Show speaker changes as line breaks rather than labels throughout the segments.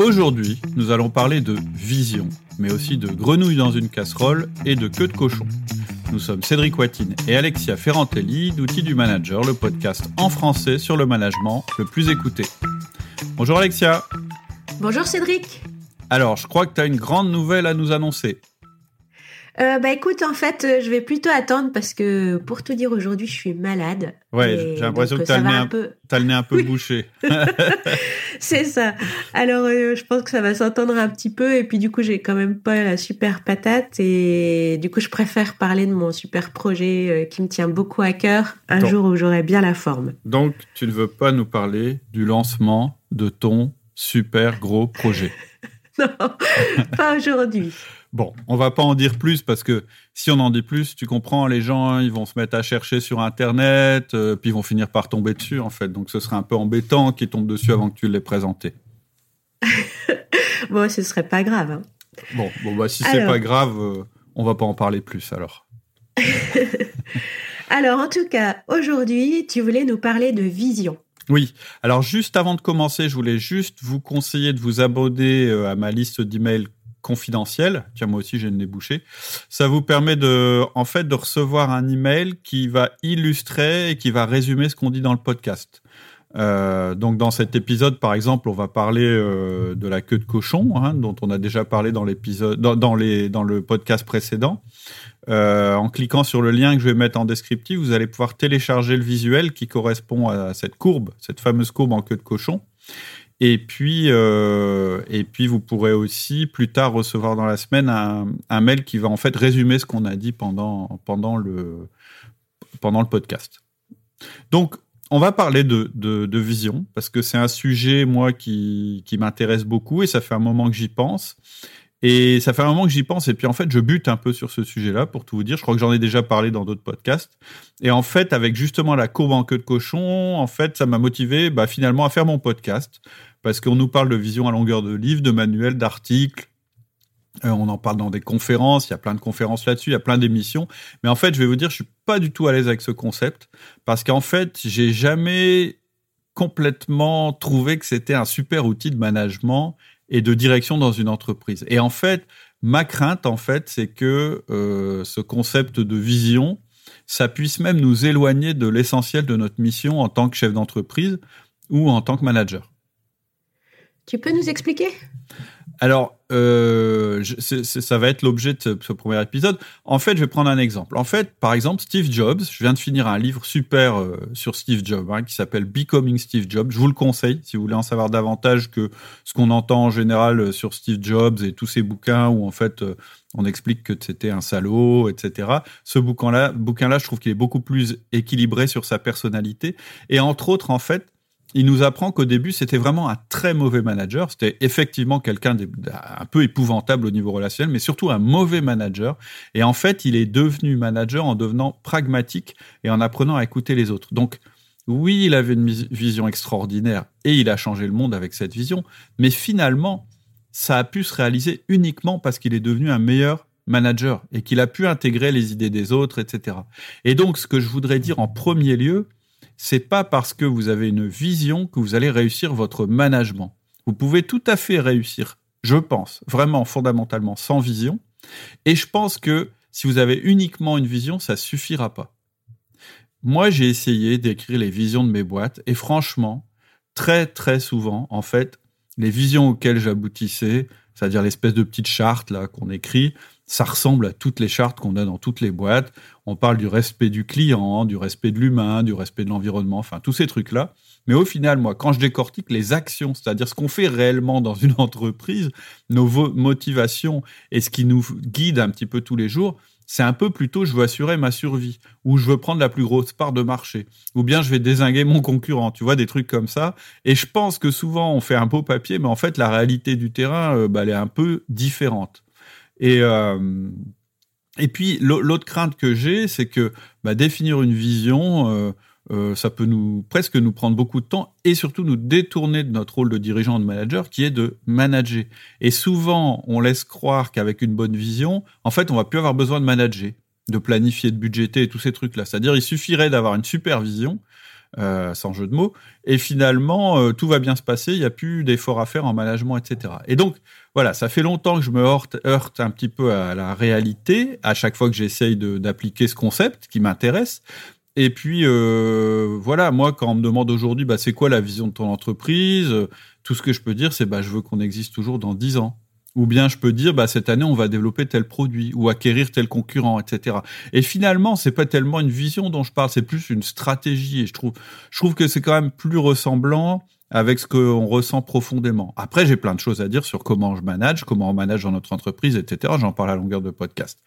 Aujourd'hui, nous allons parler de vision, mais aussi de grenouilles dans une casserole et de queue de cochon. Nous sommes Cédric Watine et Alexia Ferrantelli d'Outils du Manager, le podcast en français sur le management le plus écouté. Bonjour Alexia.
Bonjour Cédric.
Alors, je crois que tu as une grande nouvelle à nous annoncer.
Euh, bah écoute, en fait, euh, je vais plutôt attendre parce que pour te dire aujourd'hui, je suis malade.
Ouais, j'ai l'impression que tu as, le peu... nez un peu bouché.
c'est ça. Alors, euh, je pense que ça va s'entendre un petit peu et puis du coup, j'ai quand même pas la super patate et du coup, je préfère parler de mon super projet qui me tient beaucoup à cœur un jour où j'aurai bien la forme.
Donc, tu ne veux pas nous parler du lancement de ton super gros projet
Non, pas aujourd'hui.
Bon, on va pas en dire plus parce que si on en dit plus, tu comprends, les gens ils vont se mettre à chercher sur internet, euh, puis ils vont finir par tomber dessus en fait. Donc ce serait un peu embêtant qu'ils tombent dessus avant que tu les présenté.
bon, ce serait pas grave. Hein.
Bon, bon bah si c'est pas grave, euh, on va pas en parler plus alors.
alors en tout cas, aujourd'hui, tu voulais nous parler de vision.
Oui. Alors juste avant de commencer, je voulais juste vous conseiller de vous abonner euh, à ma liste d'emails confidentiel. Tiens, moi aussi, j'ai une débouché. Ça vous permet de, en fait, de recevoir un email qui va illustrer et qui va résumer ce qu'on dit dans le podcast. Euh, donc dans cet épisode, par exemple, on va parler euh, de la queue de cochon, hein, dont on a déjà parlé dans l'épisode, dans le podcast précédent. Euh, en cliquant sur le lien que je vais mettre en descriptif, vous allez pouvoir télécharger le visuel qui correspond à cette courbe, cette fameuse courbe en queue de cochon. Et puis, euh, et puis, vous pourrez aussi plus tard recevoir dans la semaine un, mail qui va en fait résumer ce qu'on a dit pendant, pendant, le, pendant le podcast. Donc, on va parler de, de, vision parce que c'est un sujet, moi, qui, qui m'intéresse beaucoup et ça fait un moment que j'y pense. Et ça fait un moment que j'y pense, et puis en fait, je bute un peu sur ce sujet-là, pour tout vous dire. Je crois que j'en ai déjà parlé dans d'autres podcasts. Et en fait, avec justement la courbe en queue de cochon, en fait, ça m'a motivé bah, finalement à faire mon podcast parce qu'on nous parle de vision à longueur de livres, de manuels, d'articles. Euh, on en parle dans des conférences, il y a plein de conférences là-dessus, il y a plein d'émissions. Mais en fait, je vais vous dire, je suis pas du tout à l'aise avec ce concept parce qu'en fait, j'ai jamais complètement trouvé que c'était un super outil de management et de direction dans une entreprise. Et en fait, ma crainte, en fait, c'est que euh, ce concept de vision, ça puisse même nous éloigner de l'essentiel de notre mission en tant que chef d'entreprise ou en tant que manager.
Tu peux nous expliquer?
Alors, euh, ça va être l'objet de ce, premier épisode. En fait, je vais prendre un exemple. En fait, par exemple, Steve Jobs, je viens de finir un livre super euh, sur Steve Jobs hein, qui s'appelle Becoming Steve Jobs. Je vous le conseille si vous voulez en savoir davantage que ce qu'on entend en général euh, sur Steve Jobs et tous ces bouquins où en fait on explique que c'était un salaud, etc. Ce bouquin-là, bouquin-là, je trouve qu'il est beaucoup plus équilibré sur sa personnalité et entre autres, en fait, il nous apprend qu'au début, c'était vraiment un très mauvais manager. C'était effectivement quelqu'un un peu épouvantable au niveau relationnel, mais surtout un mauvais manager. Et en fait, il est devenu manager en devenant pragmatique et en apprenant à écouter les autres. Donc, oui, il avait une vision extraordinaire et il a changé le monde avec cette vision, mais finalement, ça a pu se réaliser uniquement parce qu'il est devenu un meilleur manager et qu'il a pu intégrer les idées des autres, etc. Et donc, ce que je voudrais dire en premier lieu, c'est pas parce que vous avez une vision que vous allez réussir votre management. Vous pouvez tout à fait réussir, je pense, vraiment fondamentalement sans vision. Et je pense que si vous avez uniquement une vision, ça suffira pas. Moi, j'ai essayé d'écrire les visions de mes boîtes et franchement, très très souvent, en fait, les visions auxquelles j'aboutissais, c'est-à-dire l'espèce de petite charte là qu'on écrit, ça ressemble à toutes les chartes qu'on a dans toutes les boîtes. On parle du respect du client, du respect de l'humain, du respect de l'environnement, enfin tous ces trucs-là. Mais au final, moi, quand je décortique les actions, c'est-à-dire ce qu'on fait réellement dans une entreprise, nos motivations et ce qui nous guide un petit peu tous les jours, c'est un peu plutôt je veux assurer ma survie, ou je veux prendre la plus grosse part de marché, ou bien je vais désinguer mon concurrent, tu vois, des trucs comme ça. Et je pense que souvent on fait un beau papier, mais en fait la réalité du terrain, euh, bah, elle est un peu différente. Et, euh, et puis l'autre crainte que j'ai, c'est que bah, définir une vision, euh, euh, ça peut nous presque nous prendre beaucoup de temps et surtout nous détourner de notre rôle de dirigeant, de manager, qui est de manager. Et souvent, on laisse croire qu'avec une bonne vision, en fait, on va plus avoir besoin de manager, de planifier, de budgéter et tous ces trucs-là. C'est-à-dire, il suffirait d'avoir une supervision euh, sans jeu de mots. Et finalement, euh, tout va bien se passer, il n'y a plus d'efforts à faire en management, etc. Et donc, voilà, ça fait longtemps que je me heurte, un petit peu à la réalité, à chaque fois que j'essaye d'appliquer ce concept qui m'intéresse. Et puis, euh, voilà, moi, quand on me demande aujourd'hui, bah, c'est quoi la vision de ton entreprise, tout ce que je peux dire, c'est bah, je veux qu'on existe toujours dans 10 ans. Ou bien je peux dire, bah, cette année, on va développer tel produit ou acquérir tel concurrent, etc. Et finalement, c'est pas tellement une vision dont je parle, c'est plus une stratégie. Et je trouve, je trouve que c'est quand même plus ressemblant avec ce qu'on ressent profondément. Après, j'ai plein de choses à dire sur comment je manage, comment on manage dans notre entreprise, etc. J'en parle à longueur de podcast.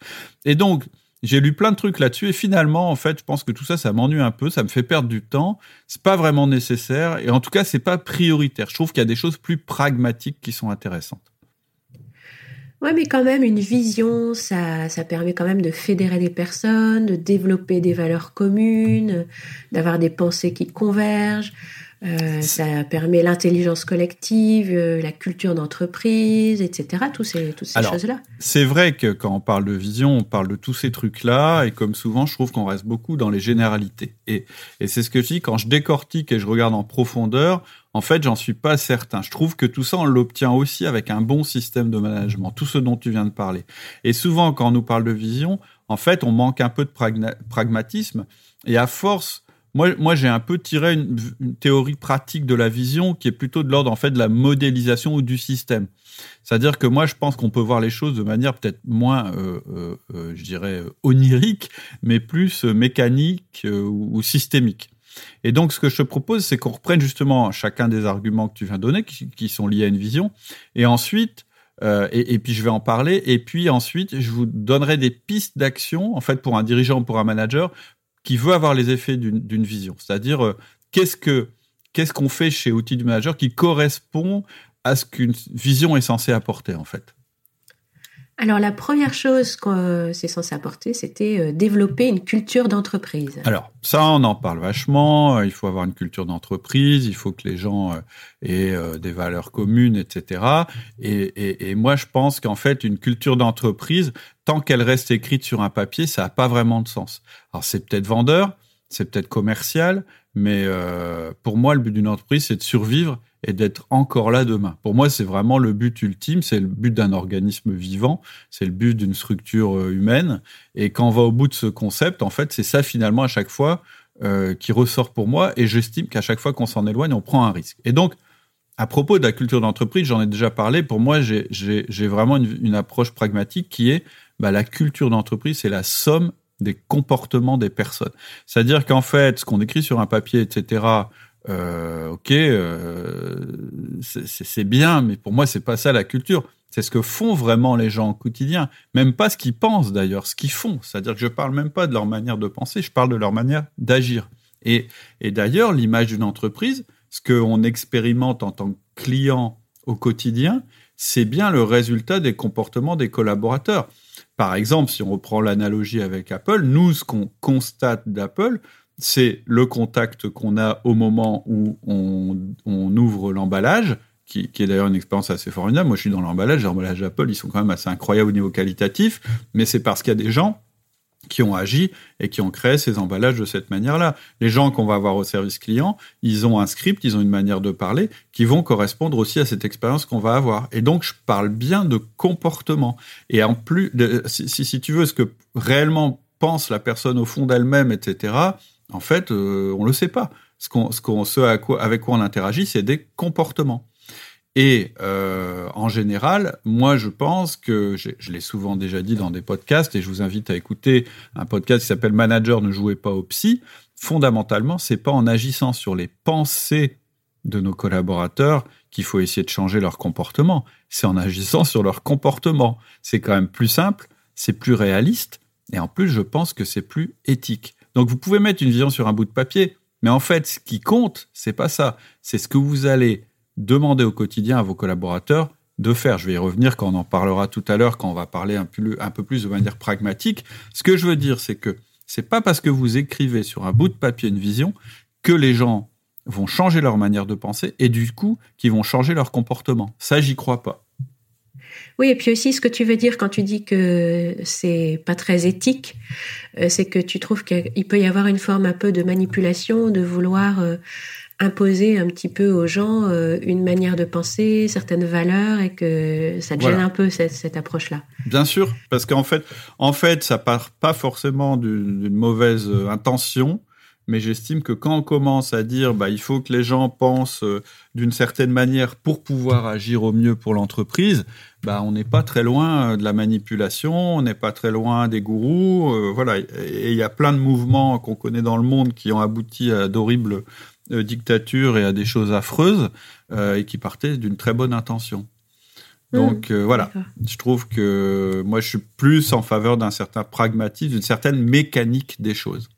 Et donc, j'ai lu plein de trucs là-dessus et finalement, en fait, je pense que tout ça, ça m'ennuie un peu, ça me fait perdre du temps. C'est pas vraiment nécessaire et en tout cas, c'est pas prioritaire. Je trouve qu'il y a des choses plus pragmatiques qui sont intéressantes.
Ouais, mais quand même, une vision, ça, ça permet quand même de fédérer des personnes, de développer des valeurs communes, d'avoir des pensées qui convergent. Euh, ça permet l'intelligence collective, euh, la culture d'entreprise, etc. Tous ces, toutes ces choses-là.
C'est vrai que quand on parle de vision, on parle de tous ces trucs-là, et comme souvent, je trouve qu'on reste beaucoup dans les généralités. Et, et c'est ce que je dis quand je décortique et je regarde en profondeur. En fait, j'en suis pas certain. Je trouve que tout ça, on l'obtient aussi avec un bon système de management, tout ce dont tu viens de parler. Et souvent, quand on nous parle de vision, en fait, on manque un peu de pragmatisme. Et à force moi, moi j'ai un peu tiré une, théorie pratique de la vision qui est plutôt de l'ordre en fait de la modélisation ou du système. C'est-à-dire que moi, je pense qu'on peut voir les choses de manière peut-être moins, euh, euh, euh je dirais, onirique, mais plus euh, mécanique ou, systémique. Et donc, ce que je te propose, c'est qu'on reprenne justement chacun des arguments que tu viens de donner, qui, sont liés à une vision, et ensuite, euh, et, puis je vais en parler. Et puis ensuite, je vous donnerai des pistes d'action, en fait, pour un dirigeant ou pour un manager, qui veut avoir les effets d'une vision. C'est-à-dire, euh, qu'est-ce que qu'est-ce qu'on fait chez Outils du Manager qui correspond à ce qu'une vision est censée apporter, en fait
alors la première chose que c'est censé apporter, c'était euh, développer une culture d'entreprise.
Alors ça, on en parle vachement. Euh, il faut avoir une culture d'entreprise, il faut que les gens aient des valeurs communes, etc. Et, et moi, je pense qu'en fait, une culture d'entreprise, tant qu'elle reste écrite sur un papier, ça n'a pas vraiment de sens. Alors c'est peut-être vendeur, c'est peut-être commercial, mais euh, pour moi, le but d'une entreprise, c'est de survivre et d'être encore là demain. Pour moi, c'est vraiment le but ultime, c'est le but d'un organisme vivant, c'est le but d'une structure euh, humaine. Et quand on va au bout de ce concept, en fait, c'est ça finalement à chaque fois euh, qui ressort pour moi. Et j'estime qu'à chaque fois qu'on s'en éloigne, on prend un risque. Et donc, à propos de la culture d'entreprise, j'en ai déjà parlé. Pour moi, j'ai vraiment une, une, approche pragmatique qui est bah, la culture d'entreprise, c'est la somme des comportements des personnes. C'est-à-dire qu'en fait, ce qu'on écrit sur un papier, etc., euh, ok, euh, c'est bien, mais pour moi, c'est pas ça la culture. C'est ce que font vraiment les gens au quotidien. Même pas ce qu'ils pensent d'ailleurs, ce qu'ils font. C'est-à-dire que je parle même pas de leur manière de penser, je parle de leur manière d'agir. Et, et d'ailleurs, l'image d'une entreprise, ce qu'on expérimente en tant que client au quotidien, c'est bien le résultat des comportements des collaborateurs. Par exemple, si on reprend l'analogie avec Apple, nous, ce qu'on constate d'Apple, c'est le contact qu'on a au moment où on, ouvre l'emballage, qui, est d'ailleurs une expérience assez formidable. Moi, je suis dans l'emballage, l'emballage d'Apple, ils sont quand même assez incroyables au niveau qualitatif, mais c'est parce qu'il y a des gens qui ont agi et qui ont créé ces emballages de cette manière-là. Les gens qu'on va avoir au service client, ils ont un script, ils ont une manière de parler qui vont correspondre aussi à cette expérience qu'on va avoir. Et donc, je parle bien de comportement. Et en plus, si, tu veux, ce que réellement pense la personne au fond d'elle-même, etc., en fait, euh, on le sait pas. Ce, qu'on, ce, ce avec quoi on interagit, c'est des comportements. Et euh, en général, moi, je pense que je l'ai souvent déjà dit dans des podcasts, et je vous invite à écouter un podcast qui s'appelle Manager ne jouez pas au psy. Fondamentalement, c'est pas en agissant sur les pensées de nos collaborateurs qu'il faut essayer de changer leur comportement. C'est en agissant sur leur comportement. C'est quand même plus simple, c'est plus réaliste, et en plus, je pense que c'est plus éthique. Donc, vous pouvez mettre une vision sur un bout de papier, mais en fait, ce qui compte, c'est pas ça. C'est ce que vous allez demandez au quotidien à vos collaborateurs de faire. Je vais y revenir quand on en parlera tout à l'heure, quand on va parler un peu, plus de manière pragmatique. Ce que je veux dire, c'est que c'est pas parce que vous écrivez sur un bout de papier une vision que les gens vont changer leur manière de penser et du coup qu'ils vont changer leur comportement. Ça, j'y crois pas.
Oui, et puis aussi ce que tu veux dire quand tu dis que c'est pas très éthique, euh, c'est que tu trouves qu'il peut y avoir une forme un peu de manipulation, de vouloir euh, imposer un petit peu aux gens euh, une manière de penser, certaines valeurs, et que ça te gêne un peu cette, cette approche-là.
Bien sûr, parce qu'en fait, en fait, ça part pas forcément d'une mauvaise intention mais j'estime que quand on commence à dire bah, il faut que les gens pensent euh, d'une certaine manière pour pouvoir agir au mieux pour l'entreprise, bah, on n'est pas très loin euh, de la manipulation, on n'est pas très loin des gourous. Euh, voilà. Et il y a plein de mouvements qu'on connaît dans le monde qui ont abouti à d'horribles dictatures et à des choses affreuses et qui partaient d'une très bonne intention. Mmh. Donc voilà, je trouve que moi je suis plus en faveur d'un certain pragmatisme, d'une certaine mécanique des choses.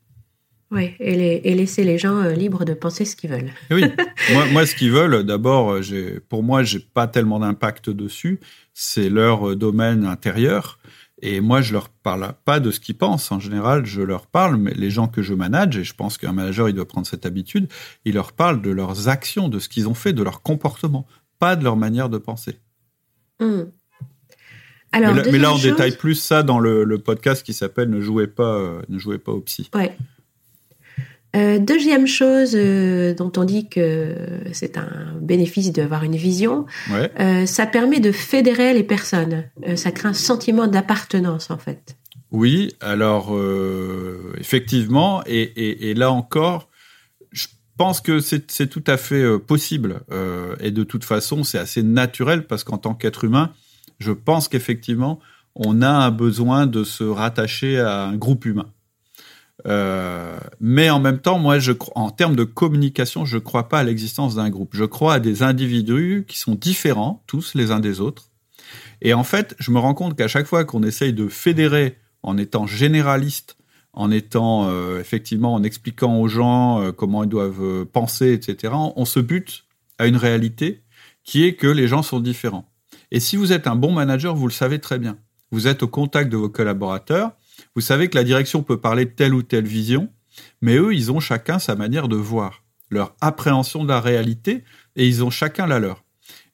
Oui, et, laisser les gens euh, libres de penser ce qu'ils veulent.
oui, moi, ce qu'ils veulent, d'abord, euh, pour moi, j'ai pas tellement d'impact dessus. C'est leur euh, domaine intérieur. Et moi, je leur parle pas de ce qu'ils pensent. En général, je leur parle, mais les gens que je manage, et je pense qu'un manager, il doit prendre cette habitude, il leur parle de leurs actions, de ce qu'ils ont fait, de leur comportement, pas de leur manière de penser.
Hmm.
Alors, mais, là, on détaille plus ça dans le, podcast qui s'appelle Ne jouez pas, ne jouez pas au psy.
Ouais. Euh, deuxième chose euh, dont on dit que c'est un bénéfice d'avoir une vision, euh, ça permet de fédérer les personnes. ça crée un sentiment d'appartenance en fait.
Oui, alors effectivement, et, là encore, je pense que c'est tout à fait possible. et de toute façon, c'est assez naturel parce qu'en tant qu'être humain, je pense qu'effectivement, on a un besoin de se rattacher à un groupe humain. Euh, mais en même temps, moi, en termes de communication, je ne crois pas à l'existence d'un groupe. Je crois à des individus qui sont différents, tous les uns des autres. Et en fait, je me rends compte qu'à chaque fois qu'on essaye de fédérer en étant généraliste, en étant euh, effectivement en expliquant aux gens euh, comment ils doivent penser, etc., on se bute à une réalité qui est que les gens sont différents. Et si vous êtes un bon manager, vous le savez très bien. Vous êtes au contact de vos collaborateurs vous savez que la direction peut parler de telle ou telle vision, mais eux, ils ont chacun sa manière de voir, leur appréhension de la réalité, et ils ont chacun la leur.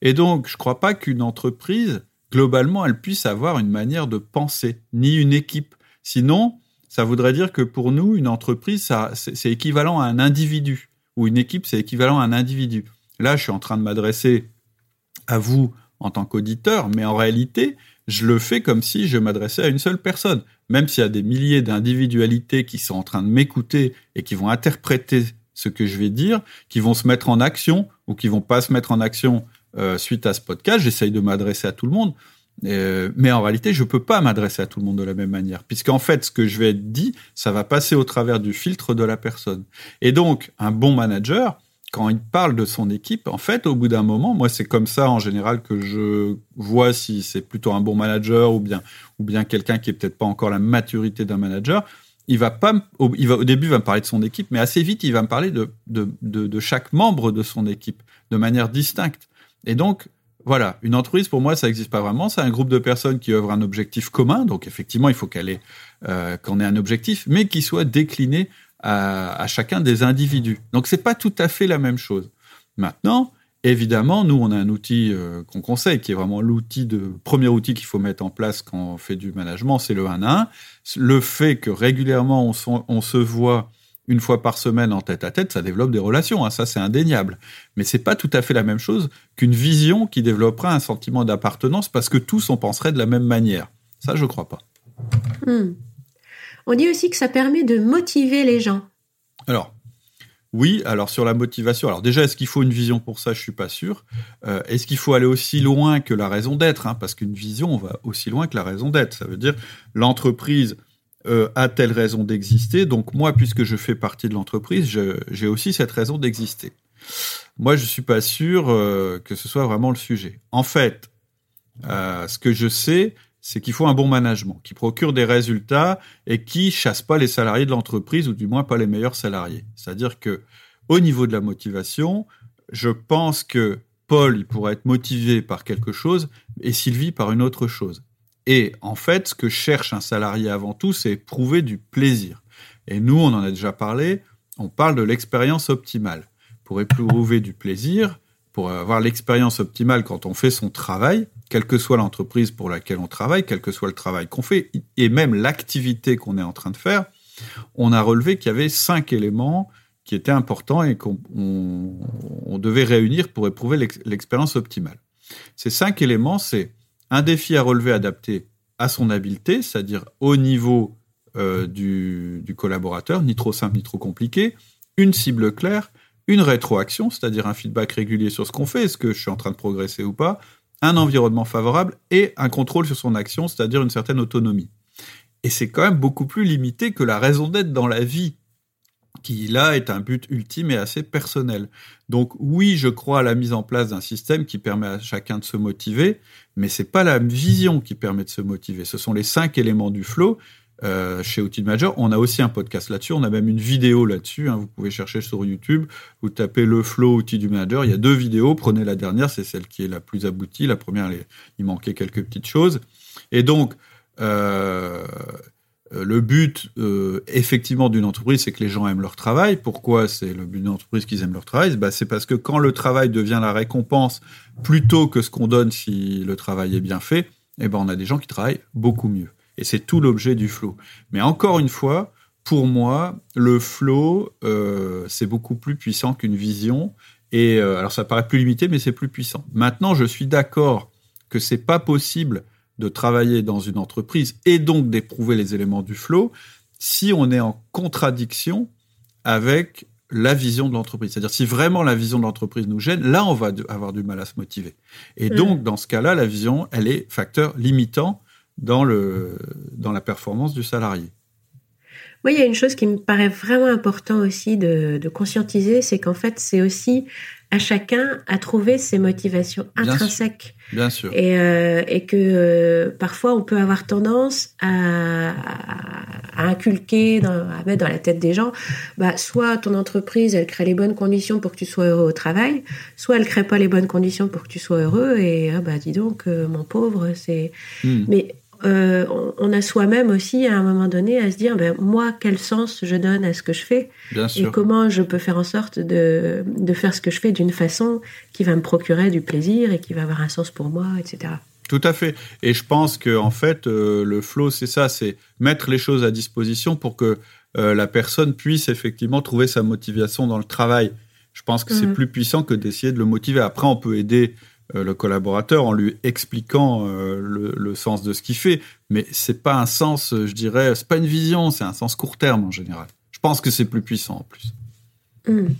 Et donc, je ne crois pas qu'une entreprise, globalement, elle puisse avoir une manière de penser, ni une équipe. Sinon, ça voudrait dire que pour nous, une entreprise, c'est équivalent à un individu, ou une équipe, c'est équivalent à un individu. Là, je suis en train de m'adresser à vous en tant qu'auditeur, mais en réalité, je le fais comme si je m'adressais à une seule personne. Même s'il y a des milliers d'individualités qui sont en train de m'écouter et qui vont interpréter ce que je vais dire, qui vont se mettre en action ou qui vont pas se mettre en action euh, suite à ce podcast, j'essaye de m'adresser à tout le monde. Euh, mais en réalité, je peux pas m'adresser à tout le monde de la même manière, puisqu'en fait, ce que je vais être dit, ça va passer au travers du filtre de la personne. Et donc, un bon manager, quand il parle de son équipe, en fait, au bout d'un moment, moi, c'est comme ça en général que je vois si c'est plutôt un bon manager ou bien, ou bien quelqu'un qui est peut-être pas encore la maturité d'un manager. Il va pas, au, il va, au début, il va me parler de son équipe, mais assez vite, il va me parler de, de, de, chaque membre de son équipe de manière distincte. Et donc, voilà, une entreprise, pour moi, ça n'existe pas vraiment. C'est un groupe de personnes qui œuvrent un objectif commun. Donc, effectivement, il faut qu'elle euh, qu'on ait un objectif, mais qui soit décliné à, chacun des individus. Donc c'est pas tout à fait la même chose. Maintenant, évidemment, nous on a un outil euh, qu'on conseille, qui est vraiment l'outil de premier outil qu'il faut mettre en place quand on fait du management, c'est le 1 à 1. Le fait que régulièrement on, se voit une fois par semaine en tête à tête, ça développe des relations, hein, ça c'est indéniable. Mais c'est pas tout à fait la même chose qu'une vision qui développera un sentiment d'appartenance parce que tous on penserait de la même manière. Ça, je crois pas.
Hmm. On dit aussi que ça permet de motiver les gens.
Alors, oui, alors sur la motivation, alors déjà, est-ce qu'il faut une vision pour ça? Je suis pas sûr. Euh, est-ce qu'il faut aller aussi loin que la raison d'être hein? Parce qu'une vision, on va aussi loin que la raison d'être. Ça veut dire l'entreprise euh, a telle raison d'exister, donc moi, puisque je fais partie de l'entreprise, j'ai aussi cette raison d'exister. Moi, je suis pas sûr euh, que ce soit vraiment le sujet. En fait, ce que je sais, c'est qu'il faut un bon management qui procure des résultats et qui chasse pas les salariés de l'entreprise ou du moins pas les meilleurs salariés. C'est-à-dire que au niveau de la motivation, je pense que Paul il pourrait être motivé par quelque chose et Sylvie par une autre chose. Et en fait, ce que cherche un salarié avant tout, c'est éprouver du plaisir. Et nous, on en a déjà parlé, on parle de l'expérience optimale. Pour éprouver du plaisir, pour avoir l'expérience optimale quand on fait son travail, quelle que soit l'entreprise pour laquelle on travaille, quel que soit le travail qu'on fait, et même l'activité qu'on est en train de faire, on a relevé qu'il y avait cinq éléments qui étaient importants et qu'on devait réunir pour éprouver l'expérience optimale. Ces cinq éléments, c'est un défi à relever adapté à son habileté, c'est-à-dire au niveau euh, du, du, collaborateur, ni trop simple ni trop compliqué, une cible claire, une rétroaction, c'est-à-dire un feedback régulier sur ce qu'on fait, est-ce que je suis en train de progresser ou pas, un environnement favorable et un contrôle sur son action, c'est-à-dire une certaine autonomie. Et c'est quand même beaucoup plus limité que la raison d'être dans la vie, qui là est un but ultime et assez personnel. Donc oui, je crois à la mise en place d'un système qui permet à chacun de se motiver, mais c'est pas la vision qui permet de se motiver. Ce sont les cinq éléments du flow euh, chez Outil Manager. On a aussi un podcast là-dessus. On a même une vidéo là-dessus. Hein. Vous pouvez chercher sur YouTube. Vous tapez le flow Outil du Manager. Il y a deux vidéos. Prenez la dernière. C'est celle qui est la plus aboutie. La première, il manquait quelques petites choses. Et donc, euh, le but, euh, effectivement, d'une entreprise, c'est que les gens aiment leur travail. Pourquoi c'est le but d'une entreprise qu'ils aiment leur travail? Bah, C'est parce que quand le travail devient la récompense plutôt que ce qu'on donne si le travail est bien fait, eh ben, on a des gens qui travaillent beaucoup mieux. Et c'est tout l'objet du flow. Mais encore une fois, pour moi, le flow, euh, c'est beaucoup plus puissant qu'une vision. Et euh, alors ça paraît plus limité, mais c'est plus puissant. Maintenant, je suis d'accord que c'est pas possible de travailler dans une entreprise et donc d'éprouver les éléments du flow si on est en contradiction avec la vision de l'entreprise. C'est-à-dire si vraiment la vision de l'entreprise nous gêne, là on va avoir du mal à se motiver. Et mmh. donc dans ce cas-là, la vision, elle est facteur limitant dans, le, dans la performance du salarié.
Oui, il y a une chose qui me paraît vraiment important aussi de, de conscientiser, c'est qu'en fait, c'est aussi à chacun à trouver ses motivations intrinsèques.
Bien sûr.
Et, euh, et que euh, parfois, on peut avoir tendance à, à, inculquer, dans, à mettre dans la tête des gens, bah, soit ton entreprise, elle crée les bonnes conditions pour que tu sois heureux au travail, soit elle crée pas les bonnes conditions pour que tu sois heureux, et ah, bah, dis donc, euh, mon pauvre, c'est... Hmm. Mais euh, on a soi-même aussi à un moment donné à se dire ben, moi quel sens je donne à ce que je fais et comment je peux faire en sorte de, faire ce que je fais d'une façon qui va me procurer du plaisir et qui va avoir un sens pour moi, etc.
Tout à fait. Et je pense que en fait euh, le flow c'est ça, c'est mettre les choses à disposition pour que euh, la personne puisse effectivement trouver sa motivation dans le travail. Je pense que c'est mmh. plus puissant que d'essayer de le motiver. Après, on peut aider le collaborateur en lui expliquant euh, le, sens de ce qu'il fait. Mais c'est pas un sens, je dirais, c'est pas une vision, c'est un sens court terme en général. Je pense que c'est plus puissant en plus.
Hmm.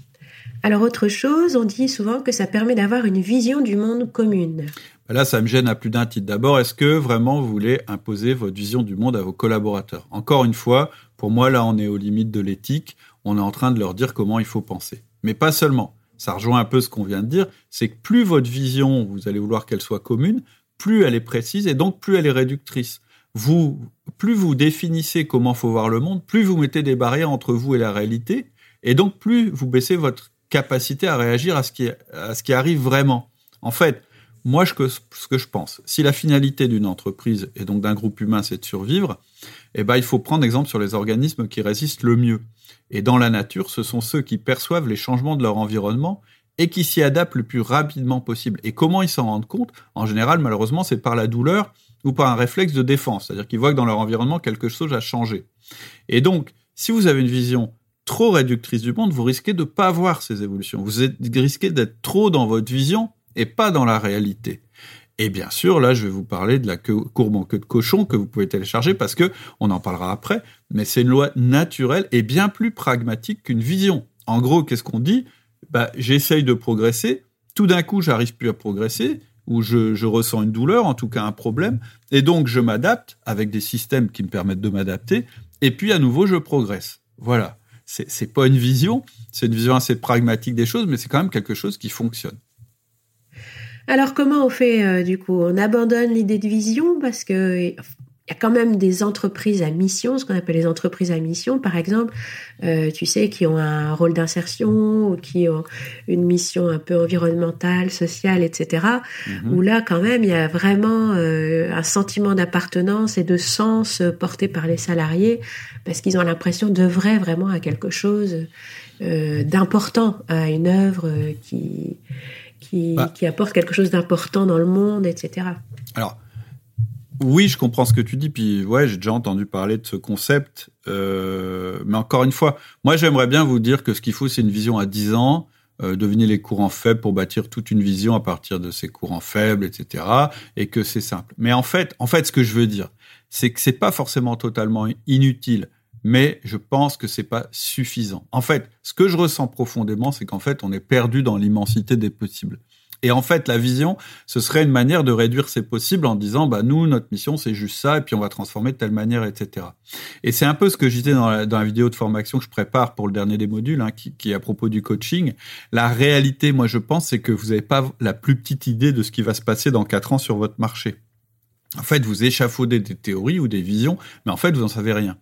Alors autre chose, on dit souvent que ça permet d'avoir une vision du monde commune.
Ben là, ça me gêne à plus d'un titre. D'abord, est-ce que vraiment vous voulez imposer votre vision du monde à vos collaborateurs? Encore une fois, pour moi, là, on est aux limites de l'éthique. On est en train de leur dire comment il faut penser. Mais pas seulement ça rejoint un peu ce qu'on vient de dire, c'est que plus votre vision, vous allez vouloir qu'elle soit commune, plus elle est précise et donc plus elle est réductrice. Vous, plus vous définissez comment faut voir le monde, plus vous mettez des barrières entre vous et la réalité, et donc plus vous baissez votre capacité à réagir à ce qui, arrive vraiment. En fait, moi, ce que je pense, si la finalité d'une entreprise et donc d'un groupe humain, c'est de survivre, eh ben, il faut prendre exemple sur les organismes qui résistent le mieux. Et dans la nature, ce sont ceux qui perçoivent les changements de leur environnement et qui s'y adaptent le plus rapidement possible. Et comment ils s'en rendent compte? En général, malheureusement, c'est par la douleur ou par un réflexe de défense, c'est-à-dire qu'ils voient que dans leur environnement, quelque chose a changé. Et donc, si vous avez une vision trop réductrice du monde, vous risquez de ne pas voir ces évolutions. Vous risquez d'être trop dans votre vision et pas dans la réalité. Et bien sûr, là, je vais vous parler de la courbe en queue de cochon que vous pouvez télécharger parce que on en parlera après. Mais c'est une loi naturelle et bien plus pragmatique qu'une vision. En gros, qu'est-ce qu'on dit? Bah, j'essaye de progresser. Tout d'un coup, j'arrive plus à progresser ou je, ressens une douleur, en tout cas un problème, et donc je m'adapte avec des systèmes qui me permettent de m'adapter, et puis à nouveau je progresse. Voilà. C'est pas une vision, c'est une vision assez pragmatique des choses, mais c'est quand même quelque chose qui fonctionne.
Alors comment on fait euh, du coup? On abandonne l'idée de vision parce que il y a quand même des entreprises à mission, ce qu'on appelle les entreprises à mission, par exemple, euh, tu sais, qui ont un rôle d'insertion ou qui ont une mission un peu environnementale, sociale, etc. Mhm. Où là, quand même, il y a vraiment euh, un sentiment d'appartenance et de sens porté par les salariés parce qu'ils ont l'impression d'œuvrer vraiment à quelque chose d'important, à une œuvre qui qui, bah. qui apporte quelque chose d'important dans le monde, etc.
Alors, oui, je comprends ce que tu dis. Puis ouais, j'ai déjà entendu parler de ce concept. Euh, mais encore une fois, moi j'aimerais bien vous dire que ce qu'il faut, c'est une vision à 10 ans. Euh, devenir les courants faibles pour bâtir toute une vision à partir de ces courants faibles, etc. Et que c'est simple. Mais en fait, en fait, ce que je veux dire, c'est que c'est pas forcément totalement inutile, mais je pense que c'est pas suffisant. En fait, ce que je ressens profondément, c'est qu'en fait, on est perdu dans l'immensité des possibles. Et en fait, la vision, ce serait une manière de réduire ces possibles en disant, bah, nous, notre mission, c'est juste ça, et puis on va transformer de telle manière, etc. Et c'est un peu ce que je disais dans la, vidéo de formation que je prépare pour le dernier des modules, hein, qui, qui est à propos du coaching. La réalité, moi, je pense, c'est que vous n'avez pas la plus petite idée de ce qui va se passer dans quatre ans sur votre marché. En fait, vous échafaudez des théories ou des visions, mais en fait, vous n'en savez rien.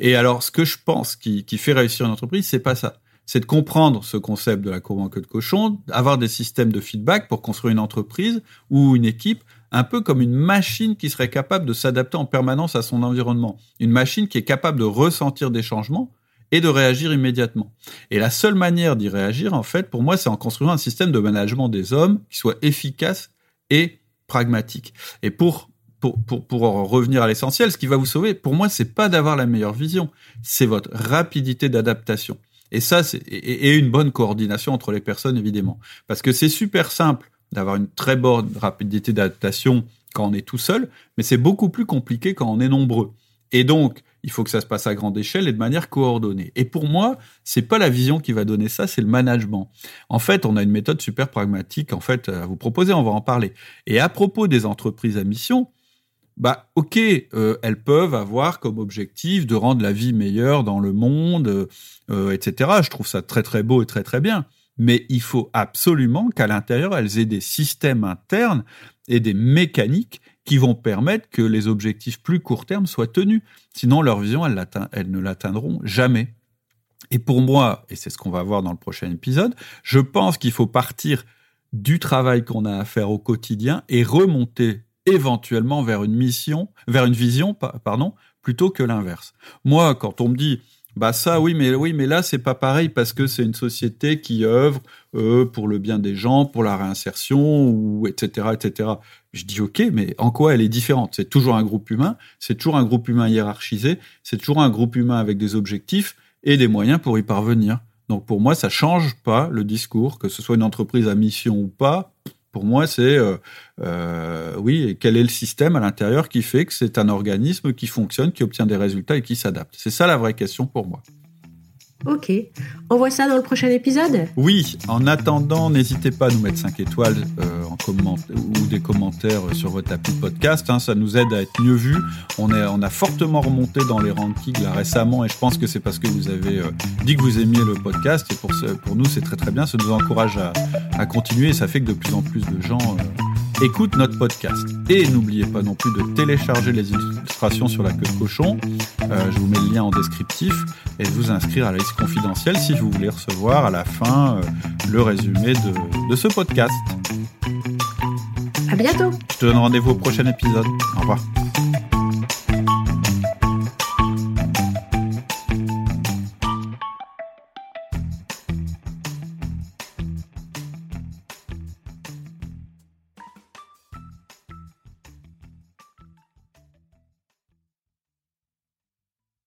Et alors, ce que je pense qui, fait réussir une entreprise, c'est pas ça c'est de comprendre ce concept de la courbe en queue de cochon, avoir des systèmes de feedback pour construire une entreprise ou une équipe un peu comme une machine qui serait capable de s'adapter en permanence à son environnement. Une machine qui est capable de ressentir des changements et de réagir immédiatement. Et la seule manière d'y réagir, en fait, pour moi, c'est en construisant un système de management des hommes qui soit efficace et pragmatique. Et pour pour, pour, pour revenir à l'essentiel, ce qui va vous sauver, pour moi, c'est pas d'avoir la meilleure vision, c'est votre rapidité d'adaptation. Et ça, c'est et, une bonne coordination entre les personnes, évidemment. Parce que c'est super simple d'avoir une très bonne rapidité d'adaptation quand on est tout seul, mais c'est beaucoup plus compliqué quand on est nombreux. Et donc, il faut que ça se passe à grande échelle et de manière coordonnée. Et pour moi, c'est pas la vision qui va donner ça, c'est le management. En fait, on a une méthode super pragmatique en fait à vous proposer, on va en parler. Et à propos des entreprises à mission, bah ok, euh, elles peuvent avoir comme objectif de rendre la vie meilleure dans le monde, euh, etc. Je trouve ça très très beau et très très bien. Mais il faut absolument qu'à l'intérieur, elles aient des systèmes internes et des mécaniques qui vont permettre que les objectifs plus court terme soient tenus. Sinon, leur vision, elles, elles ne l'atteindront jamais. Et pour moi, et c'est ce qu'on va voir dans le prochain épisode, je pense qu'il faut partir du travail qu'on a à faire au quotidien et remonter éventuellement vers une mission, vers une vision, pardon, plutôt que l'inverse. Moi, quand on me dit bah ça oui mais oui mais là c'est pas pareil parce que c'est une société qui œuvre euh, pour le bien des gens pour la réinsertion ou etc etc je dis ok mais en quoi elle est différente? C'est toujours un groupe humain c'est toujours un groupe humain hiérarchisé c'est toujours un groupe humain avec des objectifs et des moyens pour y parvenir. Donc pour moi ça change pas le discours que ce soit une entreprise à mission ou pas pour moi, c'est euh, euh, oui, quel est le système à l'intérieur qui fait que c'est un organisme qui fonctionne, qui obtient des résultats et qui s'adapte. C'est ça la vraie question pour moi.
Ok. On voit ça dans le prochain épisode?
Oui. En attendant, n'hésitez pas à nous mettre 5 étoiles euh, en ou des commentaires sur votre appli podcast. Hein. ça nous aide à être mieux vus. On, est, on a fortement remonté dans les rankings là, récemment et je pense que c'est parce que vous avez euh, dit que vous aimiez le podcast. Et pour, pour nous, c'est très très bien. Ça nous encourage à, à, continuer et ça fait que de plus en plus de gens... Euh, écoute notre podcast. Et n'oubliez pas non plus de télécharger les illustrations sur la queue de cochon. Euh, je vous mets le lien en descriptif et de vous inscrire à la liste confidentielle si vous voulez recevoir à la fin euh, le résumé de, de ce podcast.
À bientôt.
Je te donne rendez-vous au prochain épisode. Au revoir.